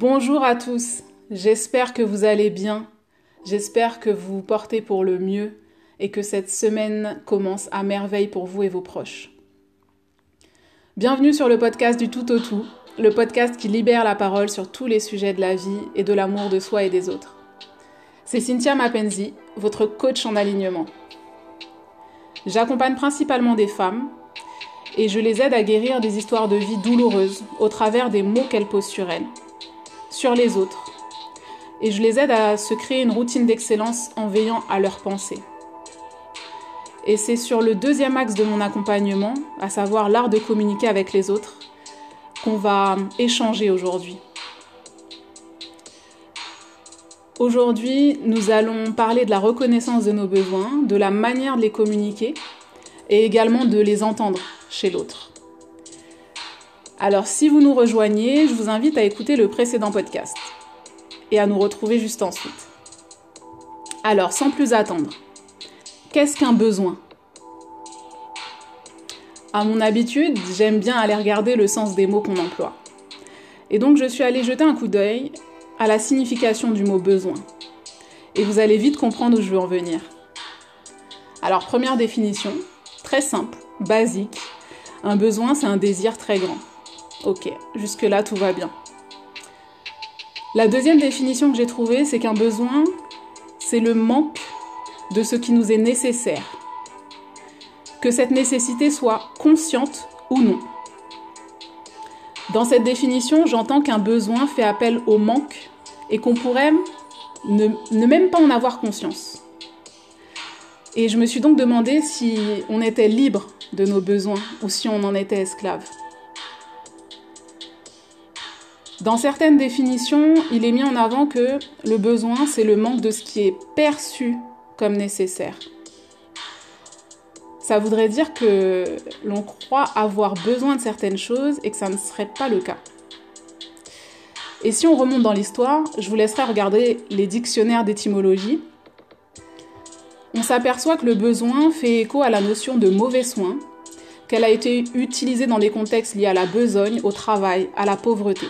Bonjour à tous, j'espère que vous allez bien, j'espère que vous vous portez pour le mieux et que cette semaine commence à merveille pour vous et vos proches. Bienvenue sur le podcast du tout au tout, le podcast qui libère la parole sur tous les sujets de la vie et de l'amour de soi et des autres. C'est Cynthia Mapenzi, votre coach en alignement. J'accompagne principalement des femmes et je les aide à guérir des histoires de vie douloureuses au travers des mots qu'elles posent sur elles, les autres. Et je les aide à se créer une routine d'excellence en veillant à leurs pensées. Et c'est sur le deuxième axe de mon accompagnement, à savoir l'art de communiquer avec les autres, qu'on va échanger aujourd'hui. Aujourd'hui, nous allons parler de la reconnaissance de nos besoins, de la manière de les communiquer et également de les entendre chez l'autre. Alors si vous nous rejoignez, je vous invite à écouter le précédent podcast et à nous retrouver juste ensuite. Alors sans plus attendre, qu'est-ce qu'un besoin? À mon habitude, j'aime bien aller regarder le sens des mots qu'on emploie. Et donc je suis allée jeter un coup d'œil à la signification du mot besoin. Et vous allez vite comprendre où je veux en venir. Alors première définition, très simple, basique. Un besoin, c'est un désir très grand. Ok, jusque-là, tout va bien. La deuxième définition que j'ai trouvée, c'est qu'un besoin, c'est le manque de ce qui nous est nécessaire. Que cette nécessité soit consciente ou non. Dans cette définition, j'entends qu'un besoin fait appel au manque et qu'on pourrait ne, ne, même pas en avoir conscience. Et je me suis donc demandé si on était libre de nos besoins ou si on en était esclave. Dans certaines définitions, il est mis en avant que le besoin, c'est le manque de ce qui est perçu comme nécessaire. Ça voudrait dire que l'on croit avoir besoin de certaines choses et que ça ne serait pas le cas. Et si on remonte dans l'histoire, je vous laisserai regarder les dictionnaires d'étymologie. On s'aperçoit que le besoin fait écho à la notion de mauvais soin, qu'elle a été utilisée dans des contextes liés à la besogne, au travail, à la pauvreté.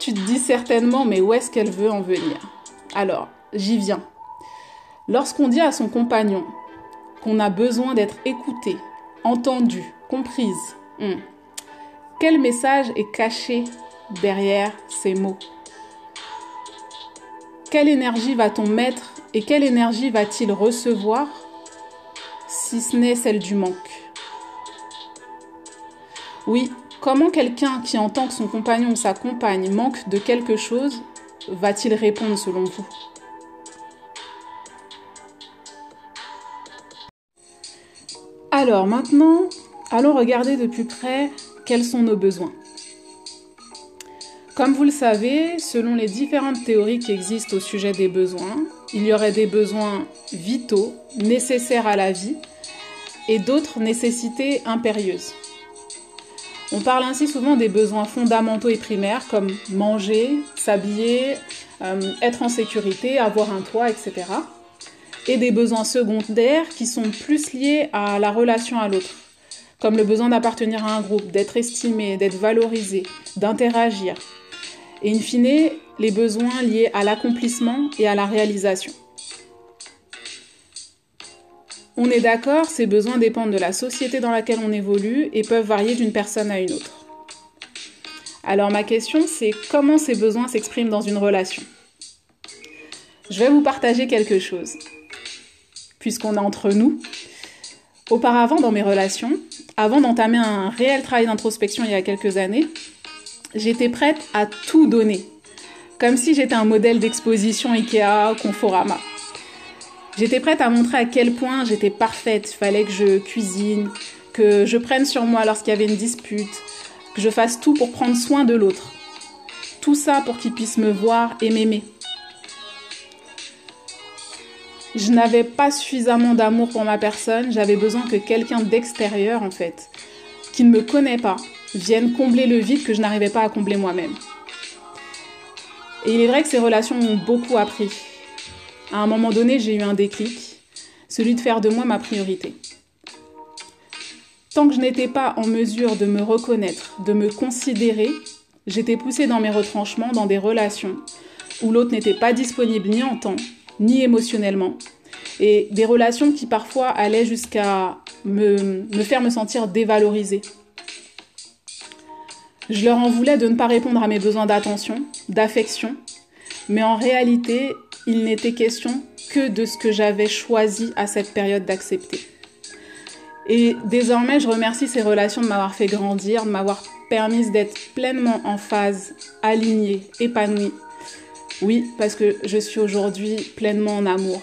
Tu te dis certainement, mais où est-ce qu'elle veut en venir? Alors, j'y viens. Lorsqu'on dit à son compagnon qu'on a besoin d'être écouté, entendu, comprise, hmm, quel message est caché derrière ces mots? Quelle énergie va-t-on mettre et quelle énergie va-t-il recevoir si ce n'est celle du manque? Oui, Comment quelqu'un qui entend que son compagnon ou sa compagne manque de quelque chose va-t-il répondre selon vous? Alors maintenant, allons regarder de plus près quels sont nos besoins. Comme vous le savez, selon les différentes théories qui existent au sujet des besoins, il y aurait des besoins vitaux, nécessaires à la vie, et d'autres nécessités impérieuses. On parle ainsi souvent des besoins fondamentaux et primaires comme manger, s'habiller, euh, être en sécurité, avoir un toit, etc. Et des besoins secondaires qui sont plus liés à la relation à l'autre, comme le besoin d'appartenir à un groupe, d'être estimé, d'être valorisé, d'interagir. Et in fine, les besoins liés à l'accomplissement et à la réalisation. On est d'accord, ces besoins dépendent de la société dans laquelle on évolue et peuvent varier d'une personne à une autre. Alors ma question, c'est comment ces besoins s'expriment dans une relation? Je vais vous partager quelque chose, puisqu'on est entre nous. Auparavant, dans mes relations, avant d'entamer un réel travail d'introspection il y a quelques années, j'étais prête à tout donner, comme si j'étais un modèle d'exposition Ikea, Conforama. J'étais prête à montrer à quel point j'étais parfaite. Il fallait que je cuisine, que je prenne sur moi lorsqu'il y avait une dispute, que je fasse tout pour prendre soin de l'autre. Tout ça pour qu'il puisse me voir et m'aimer. Je n'avais pas suffisamment d'amour pour ma personne, j'avais besoin que quelqu'un d'extérieur, en fait, qui ne me connaît pas, vienne combler le vide que je n'arrivais pas à combler moi-même. Et il est vrai que ces relations m'ont beaucoup appris à un moment donné, j'ai eu un déclic, celui de faire de moi ma priorité. Tant que je n'étais pas en mesure de me reconnaître, de me considérer, j'étais poussée dans mes retranchements, dans des relations où l'autre n'était pas disponible ni en temps, ni émotionnellement, et des relations qui parfois allaient jusqu'à me, faire me sentir dévalorisée. Je leur en voulais de ne pas répondre à mes besoins d'attention, d'affection, mais en réalité, il n'était question que de ce que j'avais choisi à cette période d'accepter. Et désormais, je remercie ces relations de m'avoir fait grandir, de m'avoir permis d'être pleinement en phase, alignée, épanouie. Oui, parce que je suis aujourd'hui pleinement en amour.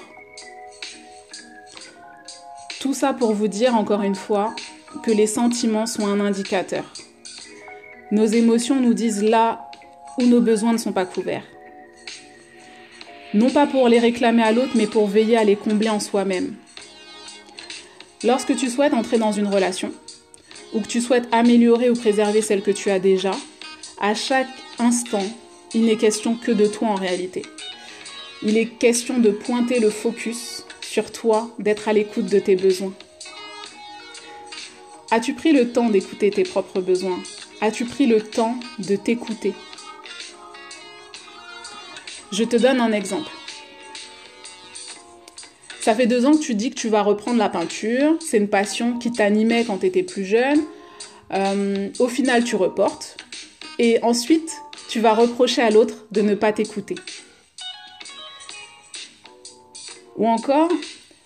Tout ça pour vous dire encore une fois que les sentiments sont un indicateur. Nos émotions nous disent là où nos besoins ne sont pas couverts. Non pas pour les réclamer à l'autre, mais pour veiller à les combler en soi-même. Lorsque tu souhaites entrer dans une relation, ou que tu souhaites améliorer ou préserver celle que tu as déjà, à chaque instant, il n'est question que de toi en réalité. Il est question de pointer le focus sur toi, d'être à l'écoute de tes besoins. As-tu pris le temps d'écouter tes propres besoins? As-tu pris le temps de t'écouter? Je te donne un exemple. Ça fait deux ans que tu dis que tu vas reprendre la peinture. C'est une passion qui t'animait quand tu étais plus jeune. Euh, au final, tu reportes. Et ensuite, tu vas reprocher à l'autre de ne pas t'écouter. Ou encore,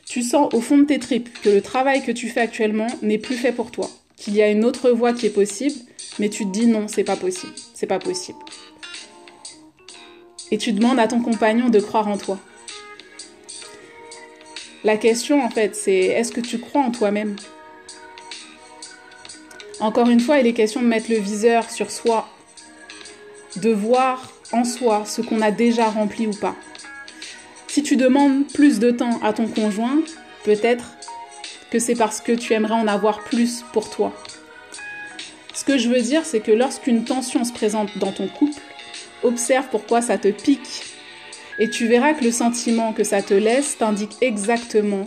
tu sens au fond de tes tripes que le travail que tu fais actuellement n'est plus fait pour toi, qu'il y a une autre voie qui est possible, mais tu te dis non, c'est pas possible, c'est pas possible. Et tu demandes à ton compagnon de croire en toi. La question, en fait, c'est est-ce que tu crois en toi-même? Encore une fois, il est question de mettre le viseur sur soi, de voir en soi ce qu'on a déjà rempli ou pas. Si tu demandes plus de temps à ton conjoint, peut-être que c'est parce que tu aimerais en avoir plus pour toi. Ce que je veux dire, c'est que lorsqu'une tension se présente dans ton couple, observe pourquoi ça te pique et tu verras que le sentiment que ça te laisse t'indique exactement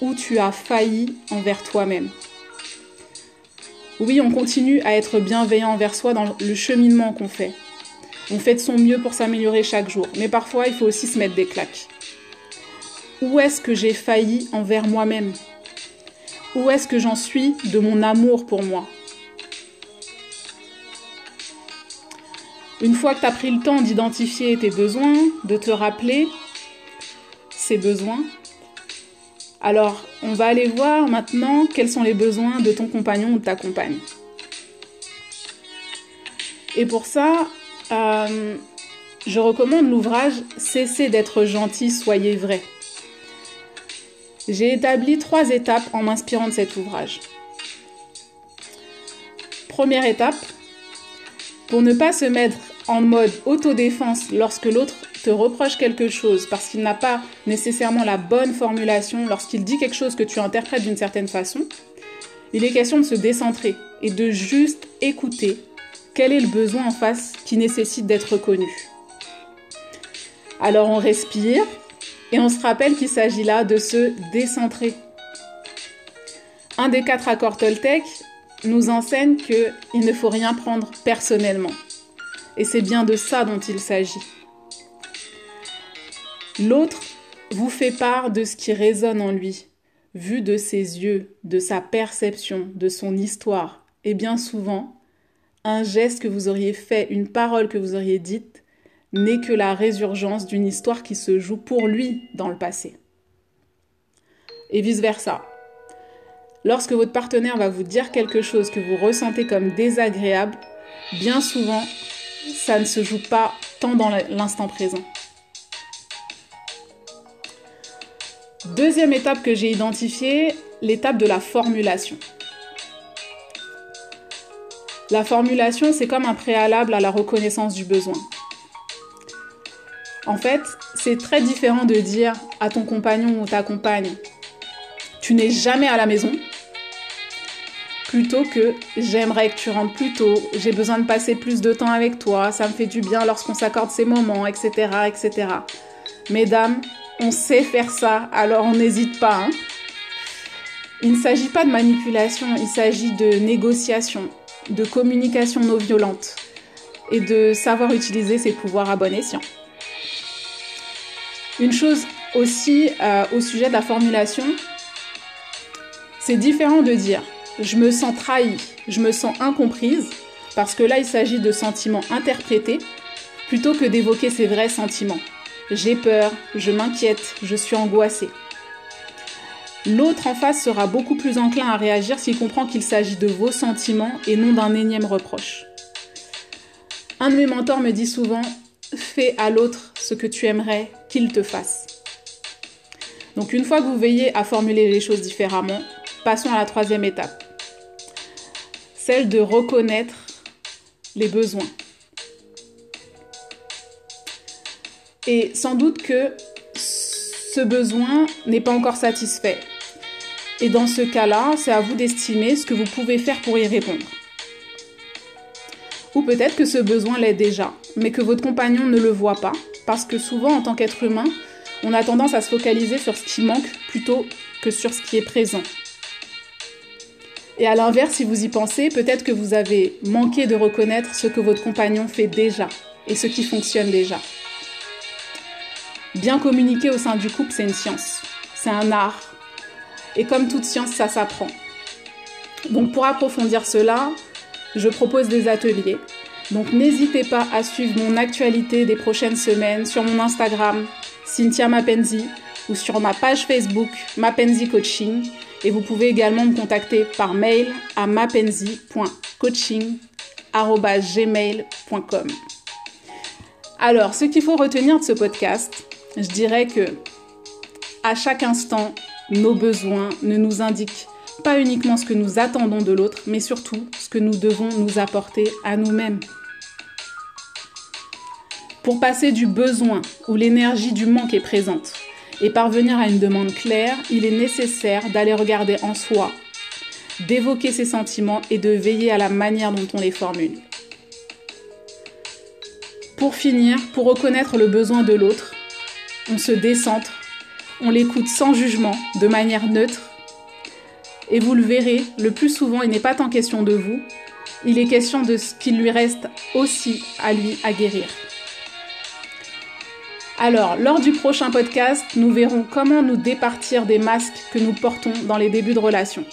où tu as failli envers toi-même. Oui, on continue à être bienveillant envers soi dans le cheminement qu'on fait. On fait de son mieux pour s'améliorer chaque jour, mais parfois il faut aussi se mettre des claques. Où est-ce que j'ai failli envers moi-même? Où est-ce que j'en suis de mon amour pour moi? Une fois que tu as pris le temps d'identifier tes besoins, de te rappeler ces besoins, alors on va aller voir maintenant quels sont les besoins de ton compagnon ou de ta compagne. Et pour ça, euh, je recommande l'ouvrage Cessez d'être gentil, soyez vrai. J'ai établi trois étapes en m'inspirant de cet ouvrage. Première étape, pour ne pas se mettre en mode autodéfense lorsque l'autre te reproche quelque chose parce qu'il n'a pas nécessairement la bonne formulation, lorsqu'il dit quelque chose que tu interprètes d'une certaine façon, il est question de se décentrer et de juste écouter quel est le besoin en face qui nécessite d'être reconnu. Alors on respire et on se rappelle qu'il s'agit là de se décentrer. Un des quatre accords Toltec nous enseigne qu'il ne faut rien prendre personnellement. Et c'est bien de ça dont il s'agit. L'autre vous fait part de ce qui résonne en lui, vu de ses yeux, de sa perception, de son histoire. Et bien souvent, un geste que vous auriez fait, une parole que vous auriez dite, n'est que la résurgence d'une histoire qui se joue pour lui dans le passé. Et vice-versa. Lorsque votre partenaire va vous dire quelque chose que vous ressentez comme désagréable, bien souvent, ça ne se joue pas tant dans l'instant présent. Deuxième étape que j'ai identifiée, l'étape de la formulation. La formulation, c'est comme un préalable à la reconnaissance du besoin. En fait, c'est très différent de dire à ton compagnon ou ta compagne, tu n'es jamais à la maison, plutôt que j'aimerais que tu rentres plus tôt, j'ai besoin de passer plus de temps avec toi, ça me fait du bien lorsqu'on s'accorde ces moments, etc., etc. Mesdames, on sait faire ça, alors on n'hésite pas. Hein. il ne s'agit pas de manipulation, il s'agit de négociation, de communication non violente. et de savoir utiliser ses pouvoirs à bon escient. Une chose aussi euh, au sujet de la formulation, c'est différent de dire je me sens trahi, je me sens incomprise, parce que là il s'agit de sentiments interprétés, plutôt que d'évoquer ses vrais sentiments. J'ai peur, je m'inquiète, je suis angoissée. L'autre en face sera beaucoup plus enclin à réagir s'il comprend qu'il s'agit de vos sentiments et non d'un énième reproche. Un de mes mentors me dit souvent Fais à l'autre ce que tu aimerais qu'il te fasse. Donc une fois que vous veillez à formuler les choses différemment, passons à la troisième étape, celle de reconnaître les besoins. Et sans doute que ce besoin n'est pas encore satisfait. Et dans ce cas-là, c'est à vous d'estimer ce que vous pouvez faire pour y répondre. Ou peut-être que ce besoin l'est déjà, mais que votre compagnon ne le voit pas, parce que souvent en tant qu'être humain, on a tendance à se focaliser sur ce qui manque plutôt que sur ce qui est présent. Et à l'inverse, si vous y pensez, peut-être que vous avez manqué de reconnaître ce que votre compagnon fait déjà et ce qui fonctionne déjà. Bien communiquer au sein du couple, c'est une science, c'est un art, et comme toute science, ça s'apprend. Donc pour approfondir cela, je propose des ateliers. Donc n'hésitez pas à suivre mon actualité des prochaines semaines sur mon Instagram, Cynthia Mapenzi, ou sur ma page Facebook, Mapenzi Coaching. Et vous pouvez également me contacter par mail à mapenzi.coaching.gmail.com. Alors, ce qu'il faut retenir de ce podcast, je dirais que à chaque instant, nos besoins ne nous indiquent pas uniquement ce que nous attendons de l'autre, mais surtout ce que nous devons nous apporter à nous-mêmes. Pour passer du besoin où l'énergie du manque est présente et parvenir à une demande claire, il est nécessaire d'aller regarder en soi, d'évoquer ses sentiments et de veiller à la manière dont on les formule. Pour finir, pour reconnaître le besoin de l'autre, on se décentre on l'écoute sans jugement, de manière neutre. Et vous le verrez, le plus souvent, il n'est pas tant question de vous, il est question de ce qu'il lui reste aussi à lui à guérir. Alors, lors du prochain podcast, nous verrons comment nous départir des masques que nous portons dans les débuts de relation.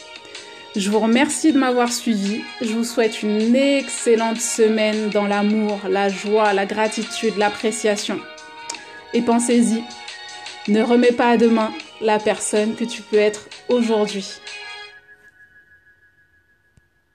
Je vous remercie de m'avoir suivi. Je vous souhaite une excellente semaine dans l'amour, la joie, la gratitude, l'appréciation. Et pensez-y, ne remets pas à demain la personne que tu peux être aujourd'hui.